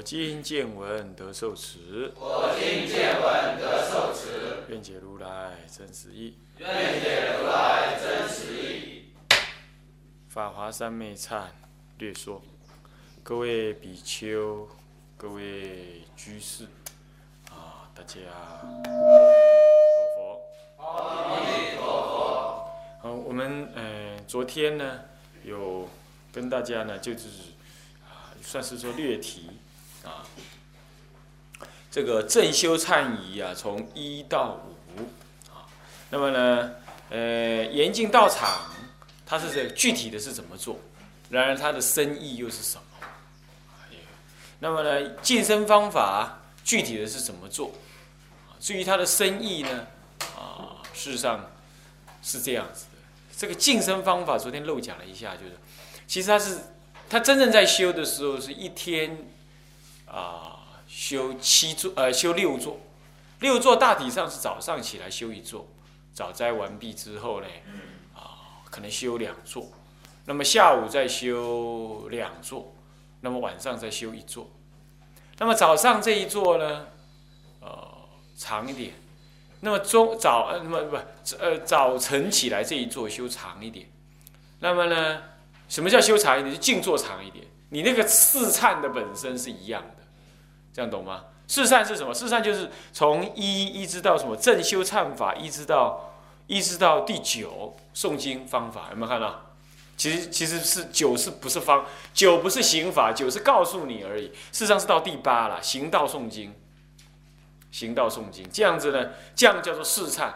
我今见闻得受持，我今见闻得受持，愿解如来真实义，愿解如来真实义。法华三昧忏略说，各位比丘，各位居士，啊，大家，佛佛，阿弥陀佛。好，我们呃昨天呢有跟大家呢就是啊算是说略提。啊，这个正修忏仪啊，从一到五啊，那么呢，呃，严禁道场，它是这具体的是怎么做？然而它的深意又是什么？那么呢，净身方法具体的是怎么做？至于它的深意呢，啊，事实上是这样子的。这个净身方法昨天漏讲了一下，就是其实它是它真正在修的时候是一天。啊，修七座，呃，修六座，六座大体上是早上起来修一座，早斋完毕之后呢，啊，可能修两座，那么下午再修两座，那么晚上再修一座，那么早上这一座呢，呃，长一点，那么中早，呃，那么不，呃，早晨起来这一座修长一点，那么呢，什么叫修长一点？就静坐长一点，你那个四颤的本身是一样的。这样懂吗？四善是什么？四善就是从一一直到什么正修忏法，一直到一直到第九诵经方法，有没有看到？其实其实是九是不是方九不是刑法，九是告诉你而已。事实上是到第八了，行道诵经，行道诵经这样子呢，这样叫做四忏，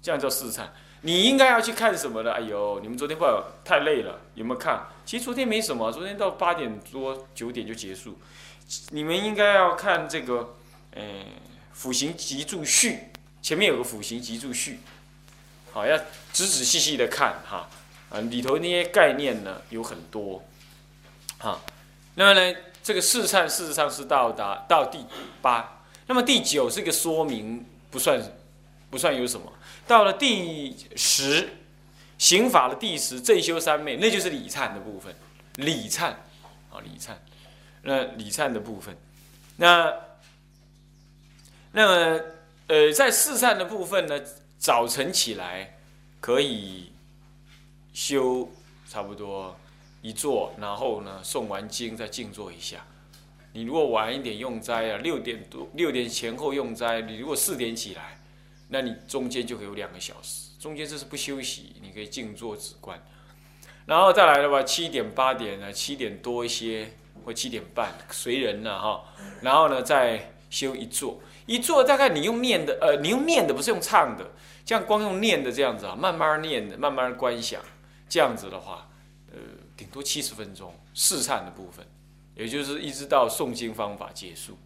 这样叫四忏。你应该要去看什么呢？哎呦，你们昨天不太累了，有没有看？其实昨天没什么，昨天到八点多九点就结束。你们应该要看这个，呃，辅行集注序，前面有个辅行集注序，好，要仔仔细细的看哈，啊，里头那些概念呢有很多，哈，那么呢，这个试忏事实上是到达到第八，那么第九是个说明，不算不算有什么，到了第十，刑法的第十正修三昧，那就是礼忏的部分，礼忏，啊，礼忏。那礼忏的部分，那那么呃，在四忏的部分呢，早晨起来可以修差不多一坐，然后呢诵完经再静坐一下。你如果晚一点用斋啊，六点多六点前后用斋，你如果四点起来，那你中间就可以有两个小时，中间这是不休息，你可以静坐止观。然后再来的话，七点八点呢，七点多一些。七点半随人了哈，然后呢再修一座，一座大概你用念的，呃，你用念的不是用唱的，这样光用念的这样子啊，慢慢念的，慢慢观想，这样子的话，呃，顶多七十分钟试唱的部分，也就是一直到诵经方法结束，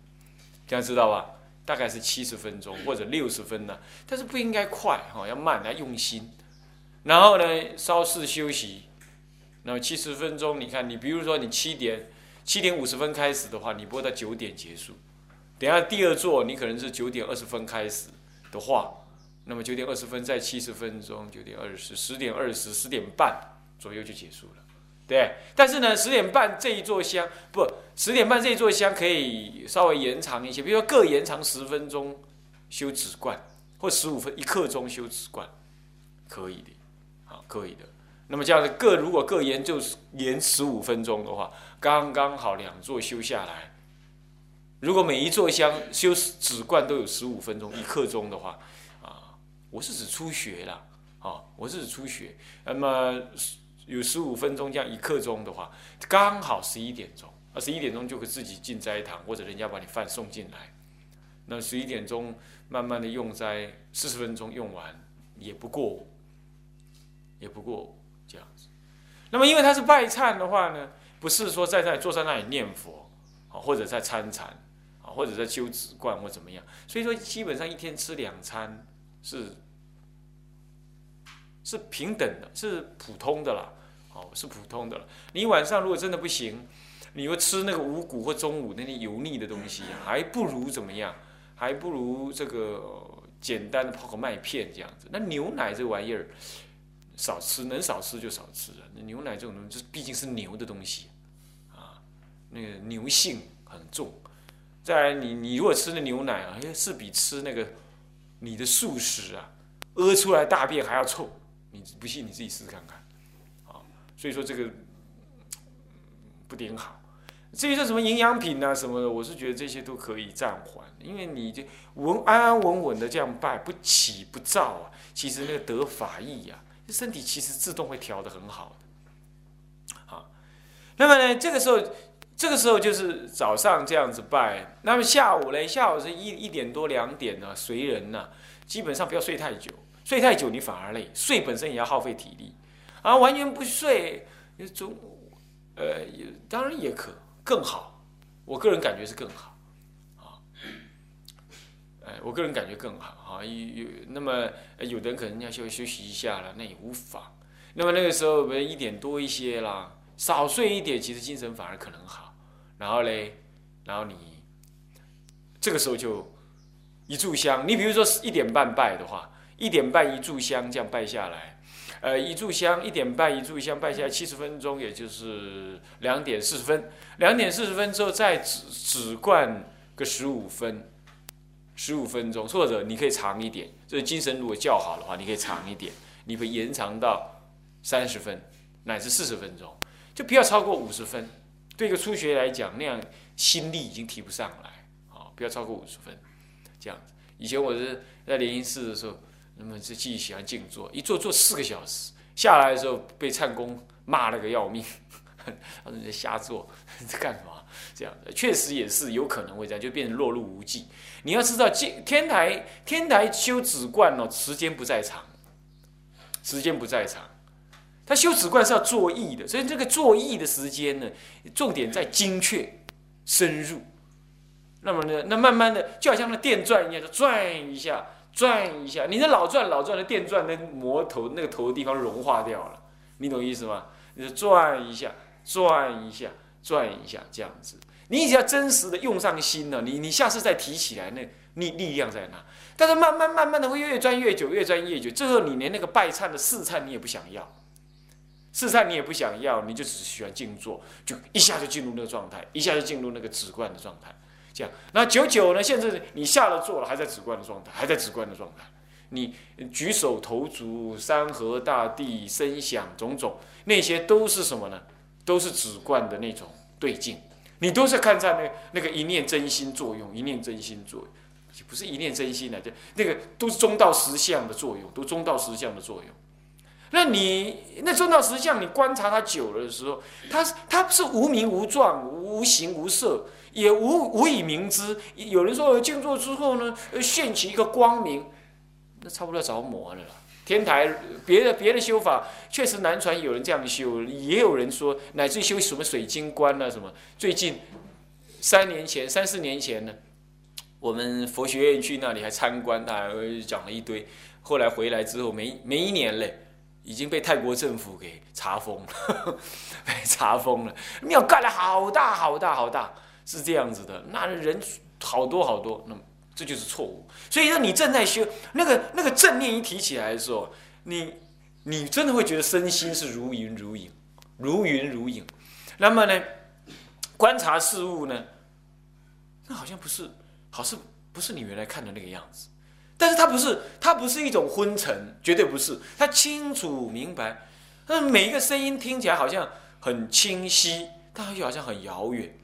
这样知道吧？大概是七十分钟或者六十分呢，但是不应该快哈，要慢，要用心，然后呢稍事休息，那么七十分钟，你看你比如说你七点。七点五十分开始的话，你播到九点结束。等下第二座你可能是九点二十分开始的话，那么九点二十分再七十分钟，九点二十、十点二十、十点半左右就结束了，对。但是呢，十点半这一座香不，十点半这一座香可以稍微延长一些，比如说各延长十分钟修止观，或十五分一刻钟修止观，可以的，好，可以的。那么这样子各如果各延就延十五分钟的话。刚刚好两座修下来，如果每一座香修止观都有十五分钟一刻钟的话，啊，我是指初学啦，啊，我是指初学，那么有十五分钟这样一刻钟的话，刚好十一点钟，啊，十一点钟就可以自己进斋堂，或者人家把你饭送进来，那十一点钟慢慢的用斋，四十分钟用完也不过，也不过这样子，那么因为他是拜忏的话呢？不是说在在坐在那里念佛，啊，或者在参禅，啊，或者在修止观或怎么样。所以说，基本上一天吃两餐是是平等的，是普通的啦，哦，是普通的了。你晚上如果真的不行，你又吃那个五谷或中午那些油腻的东西，还不如怎么样？还不如这个简单的泡个麦片这样子。那牛奶这玩意儿少吃，能少吃就少吃了。那牛奶这种东西，毕竟是牛的东西啊，那个牛性很重。再来，你你如果吃的牛奶啊，是比吃那个你的素食啊，屙出来大便还要臭。你不信你自己试试看看，啊，所以说这个不顶好。至于说什么营养品啊什么的，我是觉得这些都可以暂缓，因为你就稳安安稳稳的这样拜，不起不躁啊，其实那个得法益呀，身体其实自动会调的很好的。好，那么呢，这个时候这个时候就是早上这样子拜，那么下午呢，下午是一一点多两点呢，随人呢，基本上不要睡太久。睡太久你反而累，睡本身也要耗费体力，啊，完全不睡，中午，呃，当然也可更好，我个人感觉是更好，哎，我个人感觉更好，啊，有有那么有的人可能要休休息一下了，那也无妨。那么那个时候我，们一点多一些啦，少睡一点，其实精神反而可能好。然后嘞，然后你这个时候就一炷香，你比如说一点半拜的话。一点半一炷香这样拜下来，呃，一炷香一点半一炷香拜下来七十分钟，也就是两点四十分。两点四十分之后再只只灌个十五分，十五分钟，或者你可以长一点。就是精神如果较好的话，你可以长一点，你可以延长到三十分乃至四十分钟，就不要超过五十分。对一个初学来讲，那样心力已经提不上来啊，不要超过五十分，这样子。以前我是在灵隐寺的时候。那么这自己喜欢静坐，一坐坐四个小时，下来的时候被忏公骂了个要命，他说你在瞎坐，在干什么？这样的确实也是有可能会这样，就变成落入无际。你要知道，天台天台修止观哦，时间不在长，时间不在长。他修止观是要作意的，所以这个作意的时间呢，重点在精确深入。那么呢，那慢慢的就好像那电钻一样，就转一下。转一下，你的老转老转的电钻，那磨头那个头的地方融化掉了，你懂意思吗？你转一下，转一下，转一下，这样子，你只要真实的用上心了，你你下次再提起来，那力力量在哪？但是慢慢慢慢的会越转越久，越转越久，最后你连那个拜忏的试忏你也不想要，试忏你也不想要，你就只喜欢静坐，就一下就进入那个状态，一下就进入那个止观的状态。这样，那九九呢？现在你下了座了，还在止观的状态，还在止观的状态。你举手投足、山河大地、声响种种，那些都是什么呢？都是止观的那种对境。你都是看在那那个一念真心作用，一念真心作用，不是一念真心的，就那个都是中道实相的作用，都中道实相的作用。那你那中道实相，你观察它久了的时候，它它是无名无状、无形无色。也无无以明之。有人说静坐之后呢，现起一个光明，那差不多着魔了。天台别的别的修法确实难传，有人这样修，也有人说乃至修什么水晶观啊什么。最近三年前、三四年前呢，我们佛学院去那里还参观，他讲了一堆。后来回来之后没没一年嘞，已经被泰国政府给查封了，被查封了。庙盖了好大好大好大。是这样子的，那人好多好多，那么这就是错误。所以说，你正在修那个那个正念一提起来的时候，你你真的会觉得身心是如云如影，如云如影。那么呢，观察事物呢，那好像不是，好像不是你原来看的那个样子。但是它不是，它不是一种昏沉，绝对不是。它清楚明白，那每一个声音听起来好像很清晰，但又好像很遥远。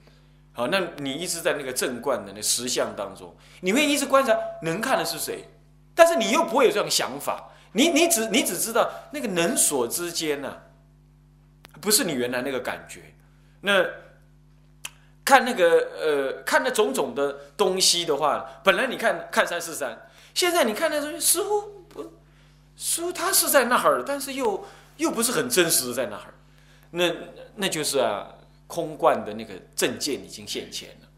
好，那你一直在那个正观的那实相当中，你会一直观察能看的是谁，但是你又不会有这种想法，你你只你只知道那个能所之间呢，不是你原来那个感觉。那看那个呃，看那种种的东西的话，本来你看看三四三，现在你看那东西似乎不，似乎它是在那儿，但是又又不是很真实的在那儿，那那就是啊。空观的那个证件已经现前了，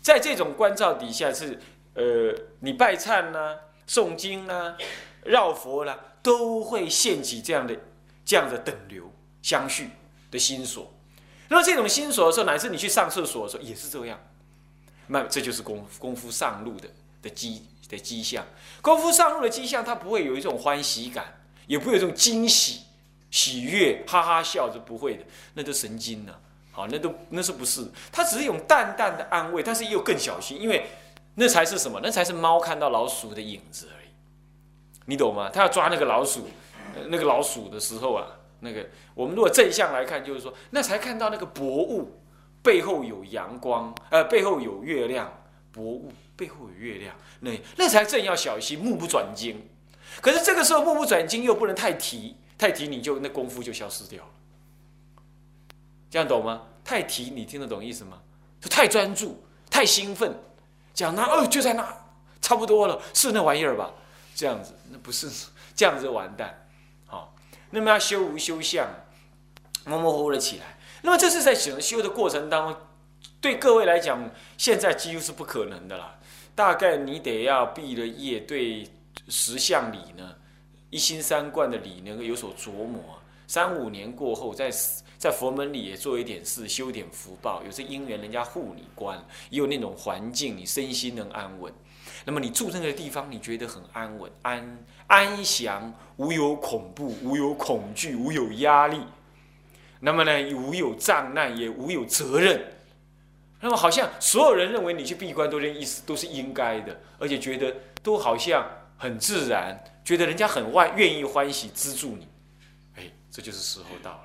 在这种关照底下是，呃，你拜忏呢、诵经呢、绕佛啦，都会现起这样的、这样的等流相续的心所。那么这种心所的时候，乃至你去上厕所的时候也是这样。那这就是功功夫上路的的迹的迹象。功夫上路的迹象，它不会有一种欢喜感，也不会有一种惊喜、喜悦、哈哈笑，是不会的，那都神经了。好，那都那是不是？他只是用淡淡的安慰，但是又更小心，因为那才是什么？那才是猫看到老鼠的影子而已。你懂吗？他要抓那个老鼠，那个老鼠的时候啊，那个我们如果正向来看，就是说，那才看到那个薄雾背后有阳光，呃，背后有月亮，薄雾背后有月亮，那那才正要小心，目不转睛。可是这个时候目不转睛又不能太提，太提你就那功夫就消失掉了。这样懂吗？太提，你听得懂意思吗？就太专注，太兴奋，讲那哦就在那，差不多了，是那玩意儿吧？这样子，那不是这样子完蛋。好，那么要修无修相，模模糊糊的起来。那么这是在整个修的过程当中，对各位来讲，现在几乎是不可能的啦。大概你得要毕了业，对十相理呢，一心三观的理能够有所琢磨。三五年过后，在在佛门里也做一点事，修点福报，有这因缘，人家护你关，也有那种环境，你身心能安稳。那么你住那个地方，你觉得很安稳、安安详，无有恐怖，无有恐惧，无有压力。那么呢，无有障碍，也无有责任。那么好像所有人认为你去闭关都认意思都是应该的，而且觉得都好像很自然，觉得人家很欢愿意欢喜资助你。这就是时候到了。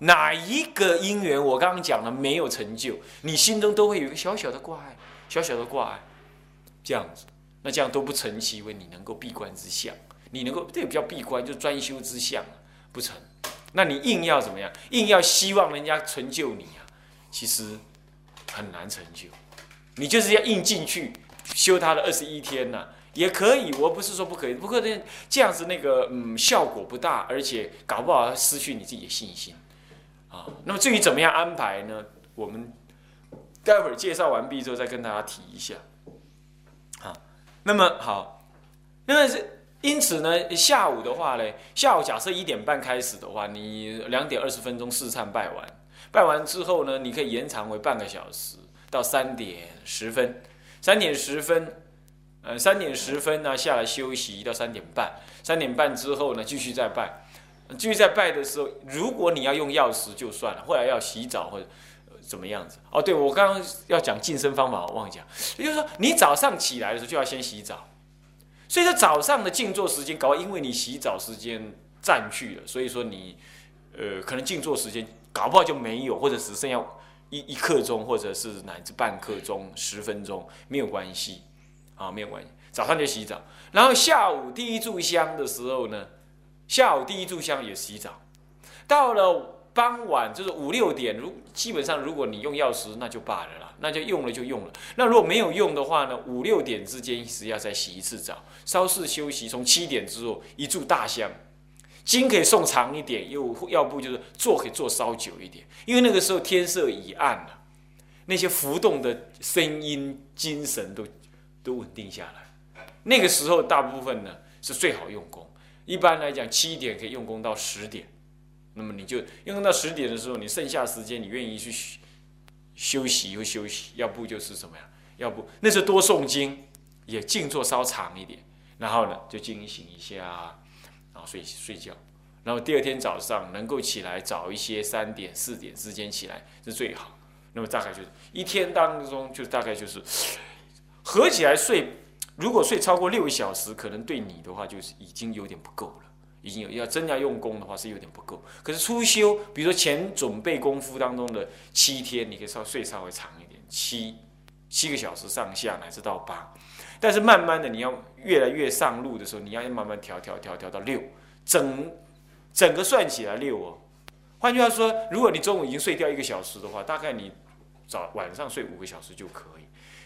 哪一个因缘，我刚刚讲了没有成就，你心中都会有一个小小的挂碍，小小的挂碍，这样子，那这样都不成其为你能够闭关之相，你能够这个比较闭关，就专修之相不成。那你硬要怎么样？硬要希望人家成就你啊，其实很难成就。你就是要硬进去修他的二十一天呐。也可以，我不是说不可以，不过这这样子那个嗯效果不大，而且搞不好失去你自己的信心啊。那么至于怎么样安排呢？我们待会儿介绍完毕之后再跟大家提一下。好，那么好，那么是因此呢，下午的话呢，下午假设一点半开始的话，你两点二十分钟试忏拜完，拜完之后呢，你可以延长为半个小时到三点十分，三点十分。呃，三点十分呢下来休息到三点半，三点半之后呢继续再拜，继续再拜的时候，如果你要用钥匙就算了，后来要洗澡或者怎么样子。哦，对我刚刚要讲净身方法，我忘记讲，也就是说你早上起来的时候就要先洗澡，所以说早上的静坐时间搞，因为你洗澡时间占据了，所以说你呃可能静坐时间搞不好就没有，或者只剩下一一刻钟，或者是乃至半刻钟、十分钟，没有关系。啊，没有关系。早上就洗澡，然后下午第一炷香的时候呢，下午第一炷香也洗澡。到了傍晚，就是五六点，如基本上如果你用药匙，那就罢了啦，那就用了就用了。那如果没有用的话呢，五六点之间是要再洗一次澡，稍事休息。从七点之后一炷大香，经可以送长一点，又要不就是坐可以坐稍久一点，因为那个时候天色已暗了，那些浮动的声音、精神都。都稳定下来，那个时候大部分呢是最好用功。一般来讲，七点可以用功到十点，那么你就用到十点的时候，你剩下时间你愿意去休息就休息，要不就是什么呀？要不那是多诵经，也静坐稍长一点，然后呢就惊醒一下，然后睡睡觉，然后第二天早上能够起来早一些，三点四点之间起来是最好。那么大概就是一天当中就大概就是。合起来睡，如果睡超过六小时，可能对你的话就是已经有点不够了。已经有要真要用功的话是有点不够。可是初修，比如说前准备功夫当中的七天，你可以稍睡稍微长一点，七七个小时上下乃至到八。但是慢慢的你要越来越上路的时候，你要慢慢调调调调到六，整整个算起来六哦。换句话说，如果你中午已经睡掉一个小时的话，大概你早晚上睡五个小时就可以。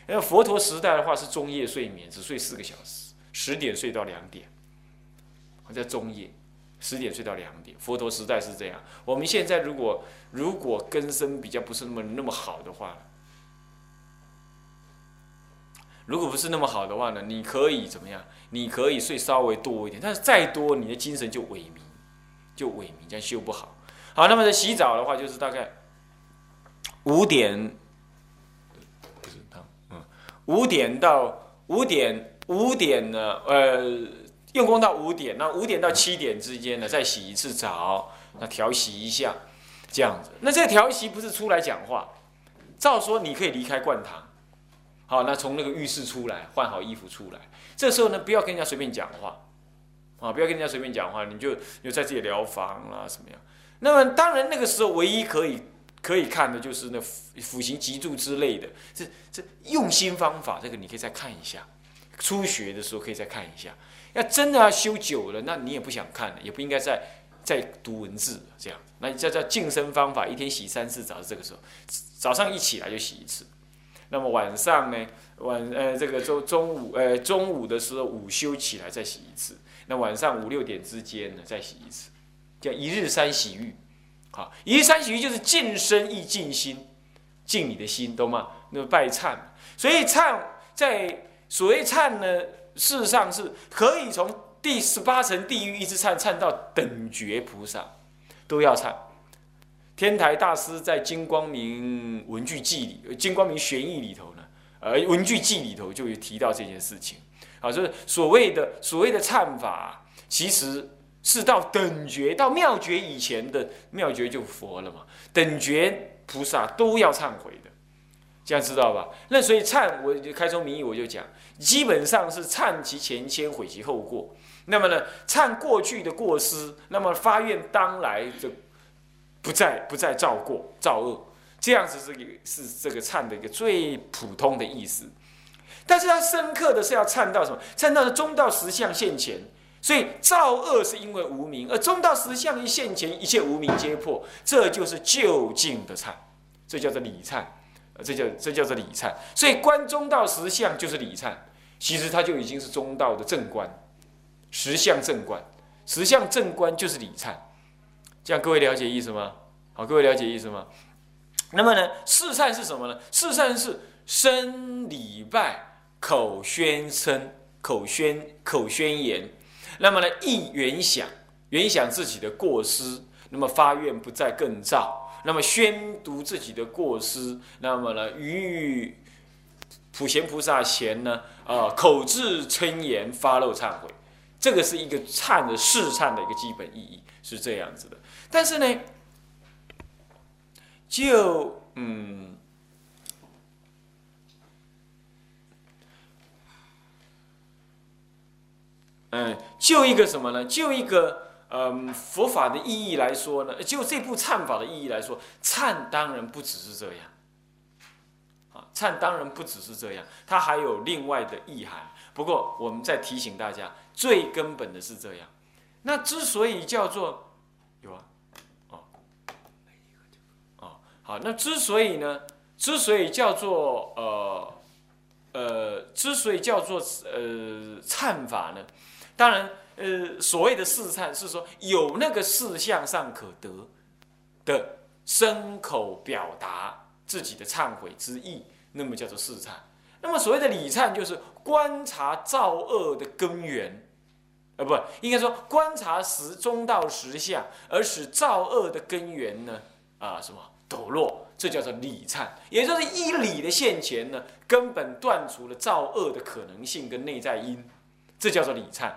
那佛陀时代的话是中夜睡眠，只睡四个小时，十点睡到两点。在中夜，十点睡到两点。佛陀时代是这样。我们现在如果如果根深比较不是那么那么好的话，如果不是那么好的话呢，你可以怎么样？你可以睡稍微多一点，但是再多，你的精神就萎靡，就萎靡，这样修不好。好，那么在洗澡的话，就是大概五点，不是嗯，五点到五点，五点呢，呃，用功到五点，那五点到七点之间呢，再洗一次澡，那调息一下，这样子。那这调息不是出来讲话，照说你可以离开灌堂，好，那从那个浴室出来，换好衣服出来，这时候呢，不要跟人家随便讲话，啊，不要跟人家随便讲话，你就就在自己疗房啦，什么样？那么当然，那个时候唯一可以可以看的就是那辅辅行脊柱之类的，这这用心方法，这个你可以再看一下。初学的时候可以再看一下。要真的要修久了，那你也不想看了，也不应该再再读文字这样。那叫叫净身方法，一天洗三次澡，这个时候早上一起来就洗一次。那么晚上呢，晚呃这个中中午呃中午的时候午休起来再洗一次。那晚上五六点之间呢再洗一次。叫一日三洗浴，好，一日三洗浴就是净身亦净心，净你的心，懂吗？那么拜忏，所以忏在所谓忏呢，事实上是可以从第十八层地狱一直忏忏到等觉菩萨，都要忏。天台大师在《金光明文具记》里，《金光明玄义》里头呢，呃，《文具记》里头就有提到这件事情，啊，就是所谓的所谓的忏法，其实。是到等觉到妙觉以前的妙觉就佛了嘛？等觉菩萨都要忏悔的，这样知道吧？那所以忏，我就开宗明义我就讲，基本上是忏其前先，悔其后过。那么呢，忏过去的过失，那么发愿当来的不再不再造过造恶，这样子是一是这个忏的一个最普通的意思。但是它深刻的是要忏到什么？忏到的中道实相现前。所以造恶是因为无名，而中道实相一现前，一切无名皆破，这就是究竟的忏，这叫做理忏，这叫这叫做理忏。所以观中道实相就是理忏，其实它就已经是中道的正观，实相正观，实相正观就是理忏。这样各位了解意思吗？好，各位了解意思吗？那么呢，四忏是什么呢？四忏是身礼拜，口宣称，口宣口宣言。那么呢，意原想，原想自己的过失，那么发愿不再更造，那么宣读自己的过失，那么呢，于普贤菩萨前呢，呃，口自称言发露忏悔，这个是一个忏的试忏的一个基本意义，是这样子的。但是呢，就嗯。嗯，就一个什么呢？就一个嗯佛法的意义来说呢，就这部忏法的意义来说，忏当然不只是这样，啊，忏当然不只是这样，它还有另外的意涵。不过我们再提醒大家，最根本的是这样。那之所以叫做有啊，哦，哦，好，那之所以呢，之所以叫做呃呃，之所以叫做呃忏法呢？当然，呃，所谓的四忏是说有那个事项上可得的声口表达自己的忏悔之意，那么叫做四忏。那么所谓的理忏就是观察造恶的根源，呃，不，应该说观察实中道实相，而使造恶的根源呢，啊，什么抖落，这叫做理忏。也就是依理的现前呢，根本断除了造恶的可能性跟内在因，这叫做理忏。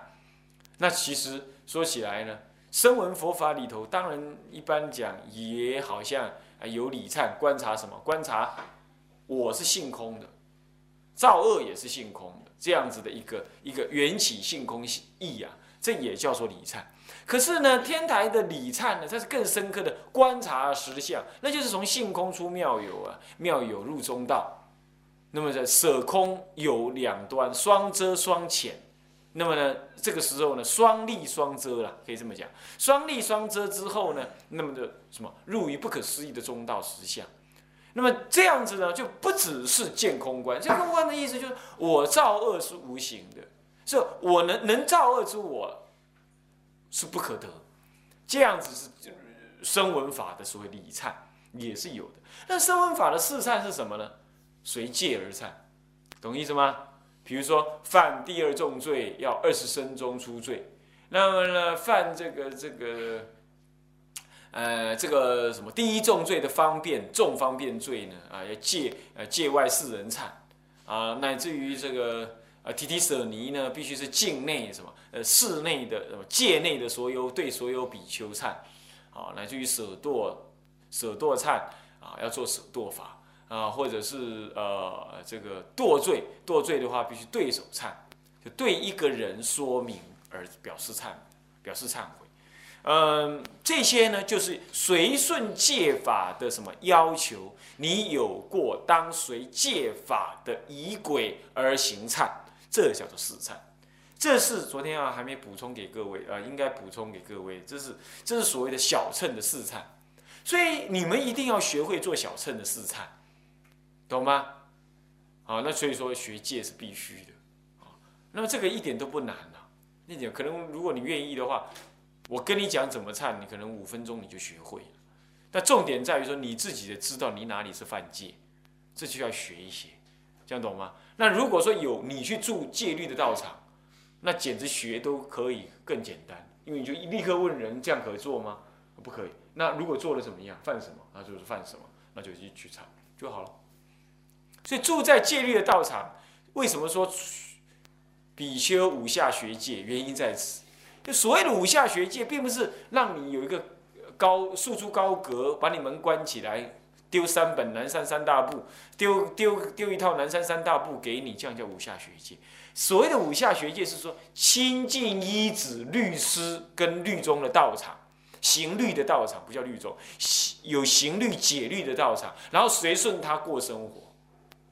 那其实说起来呢，声闻佛法里头，当然一般讲也好像有理忏，观察什么？观察我是性空的，造恶也是性空的，这样子的一个一个缘起性空意啊，这也叫做理忏。可是呢，天台的理忏呢，它是更深刻的观察实相，那就是从性空出妙有啊，妙有入中道。那么在舍空有两端，双遮双浅。那么呢，这个时候呢，双利双遮了，可以这么讲。双利双遮之后呢，那么的什么入于不可思议的中道实相。那么这样子呢，就不只是见空观。见空观的意思就是，我造恶是无形的，是我能能造恶之我是不可得。这样子是声闻法的所谓理忏也是有的。那声闻法的四忏是什么呢？随戒而忏，懂意思吗？比如说犯第二重罪要二十生中出罪，那么呢犯这个这个，呃这个什么第一重罪的方便重方便罪呢啊要戒呃戒外四人忏啊乃至于这个呃提提舍尼呢必须是境内什么呃室内的什么界内的所有对所有比丘忏，啊乃至于舍堕舍堕忏啊要做舍堕法。啊，或者是呃，这个堕罪，堕罪的话必须对手忏，就对一个人说明而表示忏，表示忏悔。嗯，这些呢，就是随顺戒法的什么要求？你有过当随戒法的仪轨而行忏，这叫做四忏。这是昨天啊还没补充给各位啊，应该补充给各位，这是这是所谓的小乘的四忏。所以你们一定要学会做小乘的四忏。懂吗？啊，那所以说学戒是必须的，啊，那么这个一点都不难啊，一点可能如果你愿意的话，我跟你讲怎么唱，你可能五分钟你就学会了。但重点在于说你自己的知道你哪里是犯戒，这就要学一些，这样懂吗？那如果说有你去住戒律的道场，那简直学都可以更简单，因为你就立刻问人这样可以做吗？不可以。那如果做了怎么样？犯什么？那就是犯什么？那就去去唱就好了。所以住在戒律的道场，为什么说比丘五下学戒？原因在此。就所谓的五下学戒，并不是让你有一个高束出高阁，把你门关起来，丢三本南山三大部，丢丢丢一套南山三大部给你，这样叫五下学界。所谓的五下学界，是说亲近依止律师跟律宗的道场，行律的道场不叫律宗，有行律解律的道场，然后随顺他过生活。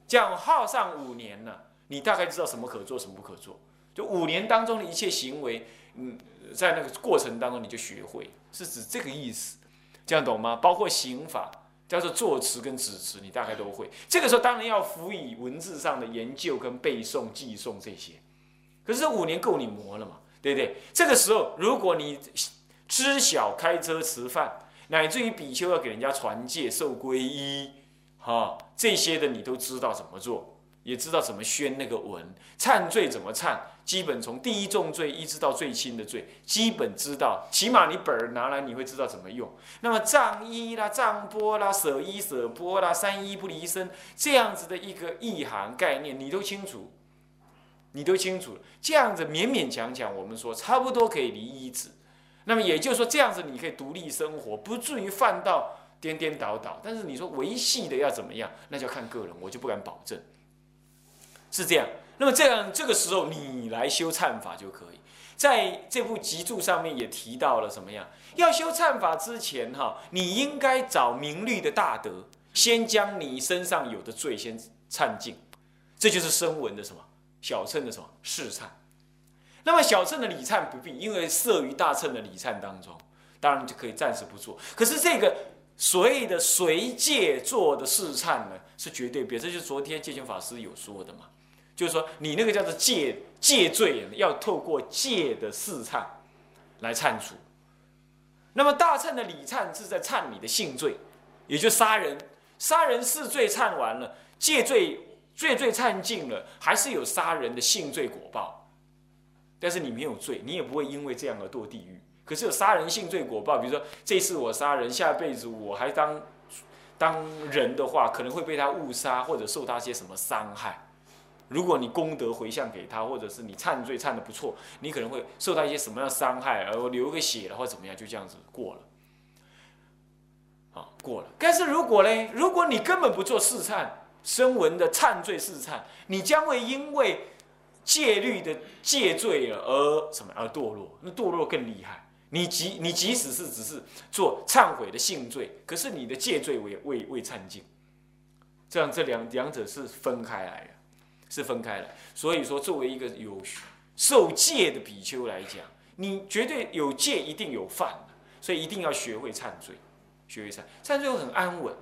这样耗上五年呢，你大概知道什么可做，什么不可做。就五年当中的一切行为，嗯，在那个过程当中你就学会，是指这个意思。这样懂吗？包括刑法，叫做作词跟指词，你大概都会。这个时候当然要辅以文字上的研究跟背诵、记诵这些。可是这五年够你磨了嘛？对不对？这个时候如果你知晓开车吃饭，乃至于比丘要给人家传戒、受皈依。啊，这些的你都知道怎么做，也知道怎么宣那个文，忏罪怎么忏，基本从第一重罪一直到最轻的罪，基本知道，起码你本儿拿来你会知道怎么用。那么藏衣啦、藏钵啦、舍衣舍钵啦、三衣不离身这样子的一个意涵概念，你都清楚，你都清楚这样子勉勉强强，我们说差不多可以离衣止。那么也就是说，这样子你可以独立生活，不至于犯到。颠颠倒倒，但是你说维系的要怎么样，那就要看个人，我就不敢保证。是这样，那么这样这个时候你来修忏法就可以。在这部集注上面也提到了什么样？要修忏法之前哈，你应该找明律的大德，先将你身上有的罪先忏尽，这就是声闻的什么小乘的什么试忏。那么小乘的礼忏不必，因为摄于大乘的礼忏当中，当然就可以暂时不做。可是这个。所谓的随戒做的试忏呢，是绝对别，这就是昨天戒权法师有说的嘛，就是说你那个叫做戒戒罪，要透过戒的试忏来忏除。那么大忏的礼忏是在忏你的性罪，也就杀人，杀人是罪忏完了，戒罪罪罪忏尽了，还是有杀人的性罪果报，但是你没有罪，你也不会因为这样而堕地狱。可是有杀人性罪果报，比如说这次我杀人，下辈子我还当当人的话，可能会被他误杀，或者受他些什么伤害。如果你功德回向给他，或者是你忏罪忏的不错，你可能会受到一些什么样的伤害，而流个血了或怎么样，就这样子过了。啊，过了。但是如果呢，如果你根本不做试忏，声闻的忏罪试忏，你将会因为戒律的戒罪而什么而堕落，那堕落更厉害。你即你即使是只是做忏悔的性罪，可是你的戒罪未未未忏尽，这样这两两者是分开来的，是分开了。所以说，作为一个有受戒的比丘来讲，你绝对有戒一定有犯，所以一定要学会忏罪，学会忏忏罪很安稳，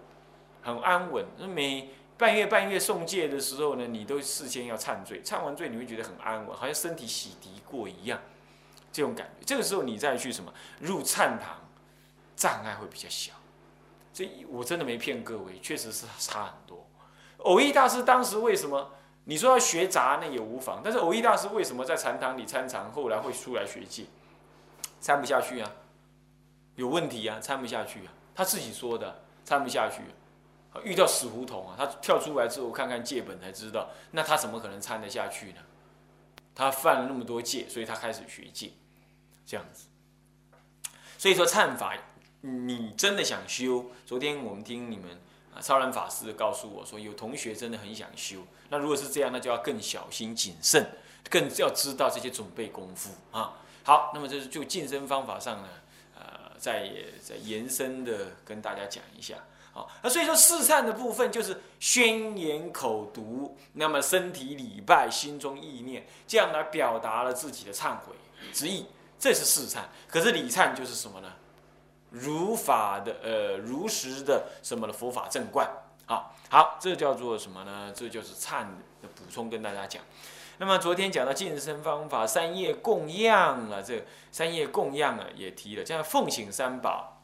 很安稳。每半月半月送戒的时候呢，你都事先要忏罪，忏完罪你会觉得很安稳，好像身体洗涤过一样。这种感觉，这个时候你再去什么入禅堂，障碍会比较小。这我真的没骗各位，确实是差很多。偶益大师当时为什么你说要学杂那也无妨，但是偶益大师为什么在禅堂里参禅，后来会出来学戒？参不下去啊，有问题啊，参不下去啊，他自己说的，参不下去，遇到死胡同啊，他跳出来之后看看戒本才知道，那他怎么可能参得下去呢？他犯了那么多戒，所以他开始学戒，这样子。所以说忏法，你真的想修？昨天我们听你们啊，超然法师告诉我说，有同学真的很想修。那如果是这样，那就要更小心谨慎，更要知道这些准备功夫啊。好，那么这是就晋升方法上呢，呃，再再延伸的跟大家讲一下。好，那所以说四忏的部分就是宣言口读，那么身体礼拜，心中意念，这样来表达了自己的忏悔之意，这是四忏。可是礼忏就是什么呢？如法的呃，如实的什么的佛法正观。好，好，这叫做什么呢？这就是忏的补充，跟大家讲。那么昨天讲到晋升方法，三业供养了，这三业供养啊也提了，像奉请三宝，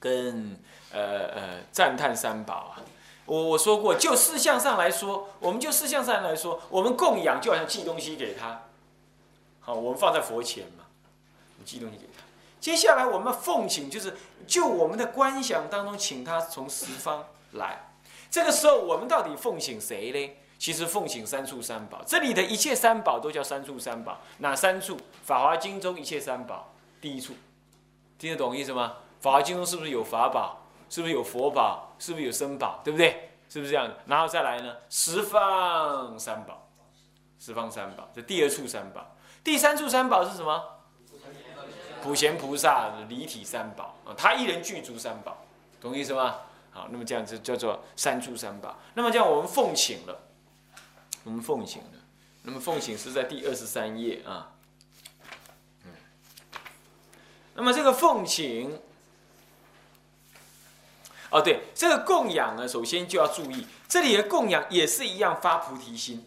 跟呃呃赞叹三宝啊。我我说过，就事项上来说，我们就事项上来说，我们供养就好像寄东西给他，好，我们放在佛前嘛，寄东西给他。接下来我们奉请，就是就我们的观想当中，请他从十方来。这个时候，我们到底奉请谁呢？其实奉请三处三宝，这里的一切三宝都叫三处三宝。哪三处？《法华经》中一切三宝，第一处，听得懂意思吗？《法华经》中是不是有法宝？是不是有佛宝？是不是有僧宝？对不对？是不是这样然后再来呢？十方三宝，十方三宝，这第二处三宝。第三处三宝是什么？普贤菩萨离体三宝啊，他一人具足三宝，懂意思吗？好，那么这样子叫做三处三宝。那么这样我们奉请了。我们奉请了，那么奉请是在第二十三页啊，嗯，那么这个奉请，哦对，这个供养呢，首先就要注意，这里的供养也是一样发菩提心，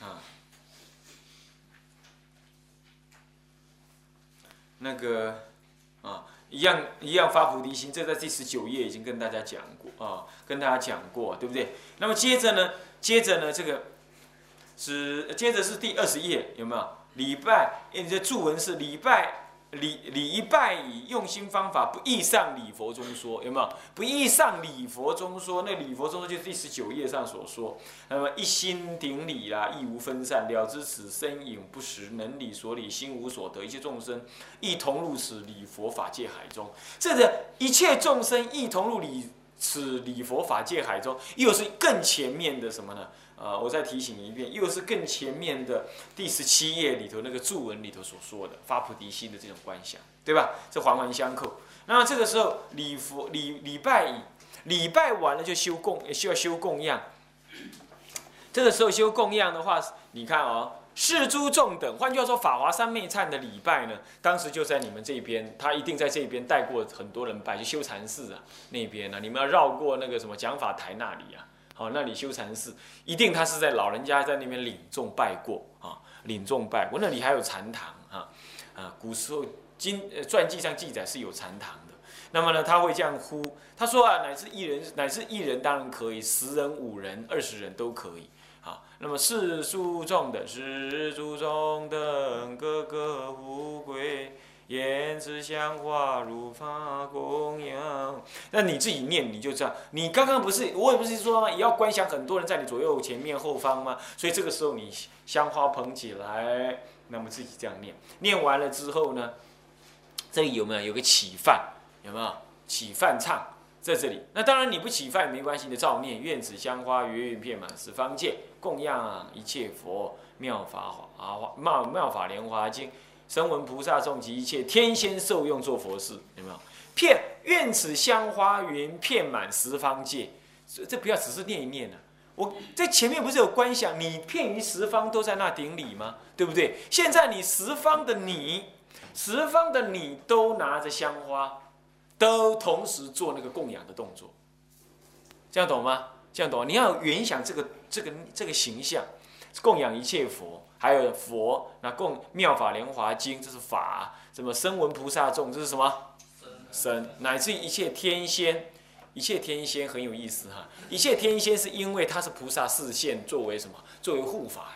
啊，那个啊，一样一样发菩提心，这在第十九页已经跟大家讲过啊。跟大家讲过，对不对？那么接着呢？接着呢？这个是接着是第二十页，有没有？礼拜，你这注文是礼拜礼礼一拜以用心方法不易上礼佛中说，有没有？不易上礼佛中说，那礼佛中说就是第十九页上所说。那么一心顶礼啦，亦无分散，了知此身影不实，能理所理，心无所得，一切众生一同入此礼佛法界海中。这个一切众生一同入礼。此礼佛法界海中，又是更前面的什么呢？呃，我再提醒你一遍，又是更前面的第十七页里头那个注文里头所说的发菩提心的这种观想，对吧？这环环相扣。那么这个时候礼佛礼礼拜礼拜完了就修供，需要修供养。这个时候修供养的话，你看哦。世诸众等，换句话说，法华三昧忏的礼拜呢，当时就在你们这边，他一定在这边带过很多人拜，就修禅寺啊那边呢，你们要绕过那个什么讲法台那里啊，好，那里修禅寺，一定他是在老人家在那边领众拜过啊，领众拜过，那里还有禅堂啊，啊，古时候经传记上记载是有禅堂的，那么呢，他会这样呼，他说啊，乃至一人，乃至一人当然可以，十人、五人、二十人都可以啊。那么世俗中的世俗中等，个个富贵，言辞香花如发供养。那你自己念，你就知道。你刚刚不是，我也不是说吗也要观想很多人在你左右、前面、后方吗？所以这个时候你香花捧起来，那么自己这样念。念完了之后呢，这里有没有有个起饭？有没有起饭唱？在这里，那当然你不起饭没关系的，照念愿子香花圆圆片满十方界，供养一切佛妙法华妙妙法莲华经，声闻菩萨众及一切天仙受用做佛事，有没有？片愿此香花云遍满十方界，这这不要只是念一念呢。我在前面不是有观想，你遍于十方都在那顶礼吗？对不对？现在你十方的你，十方的你都拿着香花。都同时做那个供养的动作，这样懂吗？这样懂？你要原想这个这个这个形象，供养一切佛，还有佛那供妙法莲华经，这是法；什么声闻菩萨众，这是什么？神乃至一切天仙，一切天仙很有意思哈，一切天仙是因为他是菩萨视线作为什么？作为护法的。